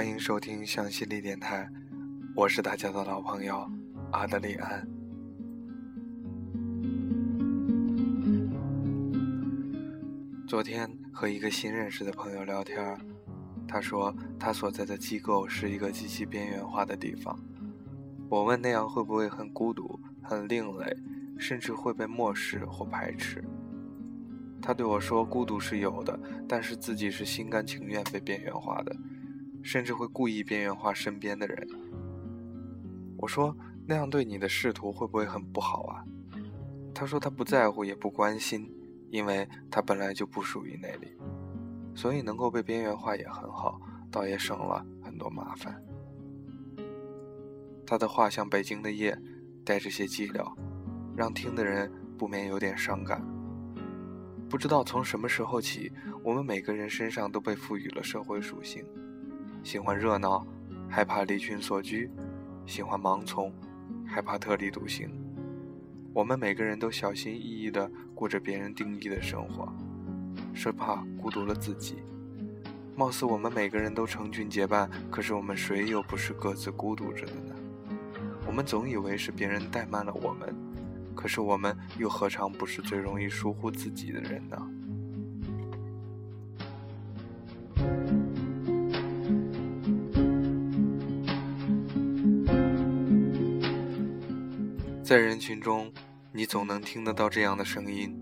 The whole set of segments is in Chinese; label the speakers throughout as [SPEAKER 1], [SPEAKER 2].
[SPEAKER 1] 欢迎收听向心力电台，我是大家的老朋友阿德里安。昨天和一个新认识的朋友聊天，他说他所在的机构是一个极其边缘化的地方。我问那样会不会很孤独、很另类，甚至会被漠视或排斥？他对我说：“孤独是有的，但是自己是心甘情愿被边缘化的，甚至会故意边缘化身边的人。”我说：“那样对你的仕途会不会很不好啊？”他说：“他不在乎，也不关心，因为他本来就不属于那里，所以能够被边缘化也很好，倒也省了很多麻烦。”他的话像北京的夜，带着些寂寥，让听的人不免有点伤感。不知道从什么时候起，我们每个人身上都被赋予了社会属性：喜欢热闹，害怕离群所居；喜欢盲从，害怕特立独行。我们每个人都小心翼翼地过着别人定义的生活，生怕孤独了自己。貌似我们每个人都成群结伴，可是我们谁又不是各自孤独着的呢？我们总以为是别人怠慢了我们。可是我们又何尝不是最容易疏忽自己的人呢？在人群中，你总能听得到这样的声音：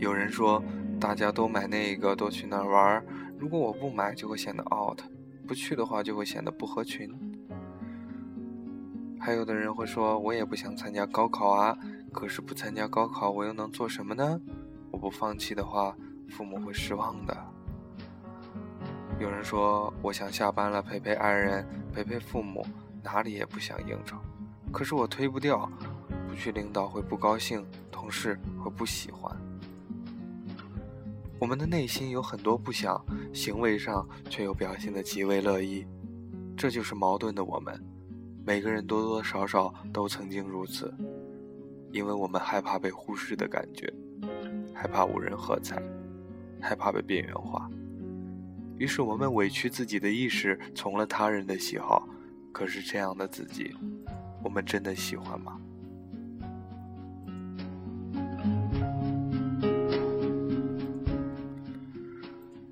[SPEAKER 1] 有人说，大家都买那个，都去那儿玩如果我不买，就会显得 out；不去的话，就会显得不合群。还有的人会说，我也不想参加高考啊。可是不参加高考，我又能做什么呢？我不放弃的话，父母会失望的。有人说，我想下班了，陪陪爱人，陪陪父母，哪里也不想应酬。可是我推不掉，不去领导会不高兴，同事会不喜欢。我们的内心有很多不想，行为上却又表现得极为乐意，这就是矛盾的我们。每个人多多少少都曾经如此。因为我们害怕被忽视的感觉，害怕无人喝彩，害怕被边缘化，于是我们委屈自己的意识，从了他人的喜好。可是这样的自己，我们真的喜欢吗？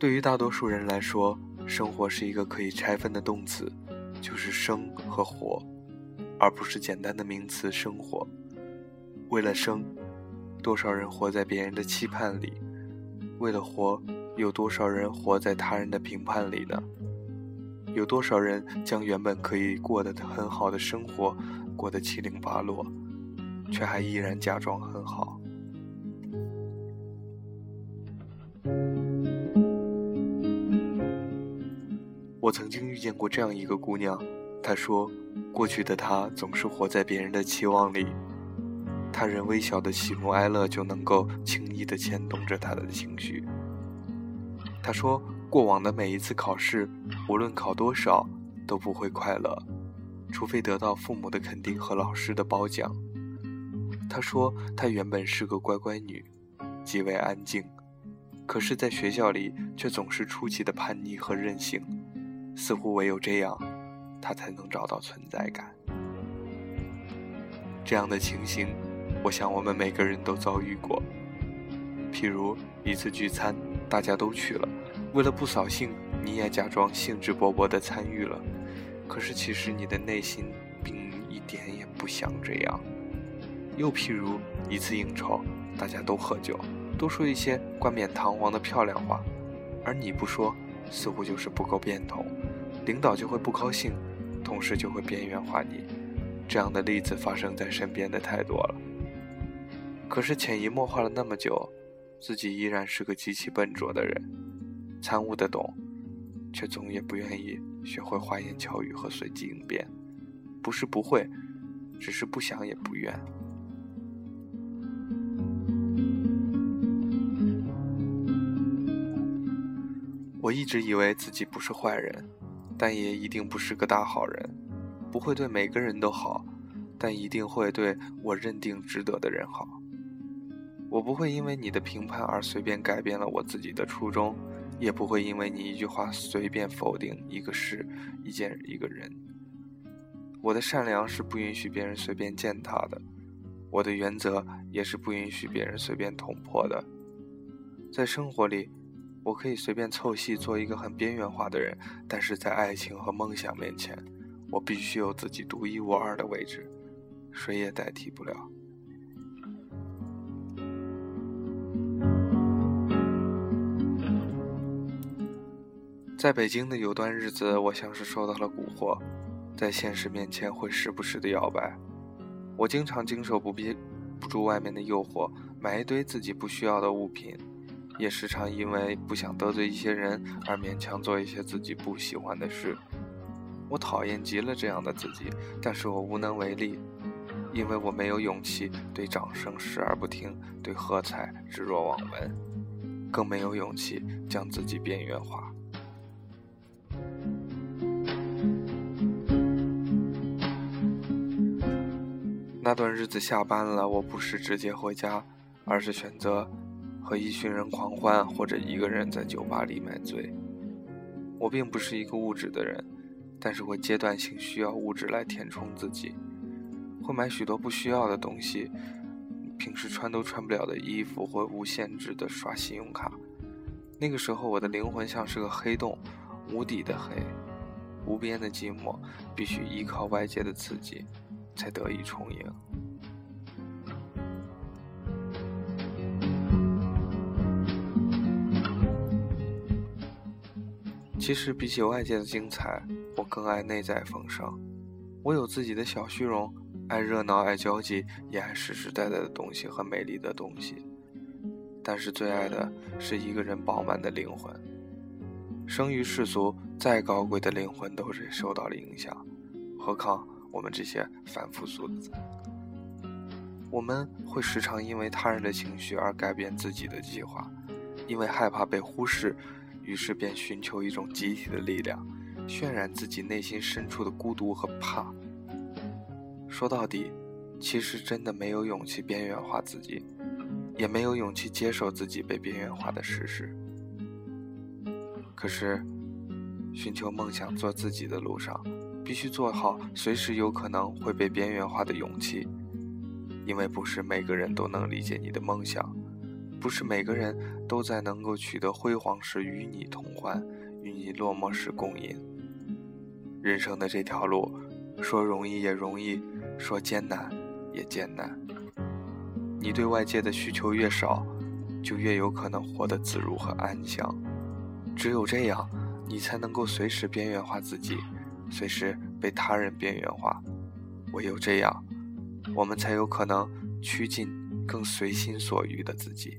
[SPEAKER 1] 对于大多数人来说，生活是一个可以拆分的动词，就是生和活，而不是简单的名词生活。为了生，多少人活在别人的期盼里；为了活，有多少人活在他人的评判里呢？有多少人将原本可以过得很好的生活过得七零八落，却还依然假装很好？我曾经遇见过这样一个姑娘，她说，过去的她总是活在别人的期望里。他人微小的喜怒哀乐就能够轻易地牵动着他的情绪。她说，过往的每一次考试，无论考多少，都不会快乐，除非得到父母的肯定和老师的褒奖。她说，她原本是个乖乖女，极为安静，可是在学校里却总是出奇的叛逆和任性，似乎唯有这样，他才能找到存在感。这样的情形。我想，我们每个人都遭遇过。譬如一次聚餐，大家都去了，为了不扫兴，你也假装兴致勃勃地参与了。可是其实你的内心并一点也不想这样。又譬如一次应酬，大家都喝酒，都说一些冠冕堂皇的漂亮话，而你不说，似乎就是不够变通，领导就会不高兴，同事就会边缘化你。这样的例子发生在身边的太多了。可是潜移默化了那么久，自己依然是个极其笨拙的人，参悟得懂，却总也不愿意学会花言巧语和随机应变。不是不会，只是不想也不愿。我一直以为自己不是坏人，但也一定不是个大好人。不会对每个人都好，但一定会对我认定值得的人好。我不会因为你的评判而随便改变了我自己的初衷，也不会因为你一句话随便否定一个事、一件、一个人。我的善良是不允许别人随便践踏的，我的原则也是不允许别人随便捅破的。在生活里，我可以随便凑戏做一个很边缘化的人，但是在爱情和梦想面前，我必须有自己独一无二的位置，谁也代替不了。在北京的有段日子，我像是受到了蛊惑，在现实面前会时不时的摇摆。我经常经受不憋不住外面的诱惑，买一堆自己不需要的物品，也时常因为不想得罪一些人而勉强做一些自己不喜欢的事。我讨厌极了这样的自己，但是我无能为力，因为我没有勇气对掌声视而不听，对喝彩置若罔闻，更没有勇气将自己边缘化。那段日子下班了，我不是直接回家，而是选择和一群人狂欢，或者一个人在酒吧里买醉。我并不是一个物质的人，但是会阶段性需要物质来填充自己，会买许多不需要的东西，平时穿都穿不了的衣服，或无限制的刷信用卡。那个时候，我的灵魂像是个黑洞，无底的黑，无边的寂寞，必须依靠外界的刺激。才得以充盈。其实比起外界的精彩，我更爱内在丰盛。我有自己的小虚荣，爱热闹，爱交际，也爱实实在在的东西和美丽的东西。但是最爱的是一个人饱满的灵魂。生于世俗，再高贵的灵魂都是受到了影响，何况？我们这些凡夫俗子，我们会时常因为他人的情绪而改变自己的计划，因为害怕被忽视，于是便寻求一种集体的力量，渲染自己内心深处的孤独和怕。说到底，其实真的没有勇气边缘化自己，也没有勇气接受自己被边缘化的事实。可是，寻求梦想、做自己的路上。必须做好随时有可能会被边缘化的勇气，因为不是每个人都能理解你的梦想，不是每个人都在能够取得辉煌时与你同欢，与你落寞时共饮。人生的这条路，说容易也容易，说艰难也艰难。你对外界的需求越少，就越有可能活得自如和安详。只有这样，你才能够随时边缘化自己。随时被他人边缘化，唯有这样，我们才有可能趋近更随心所欲的自己。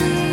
[SPEAKER 2] Thank you.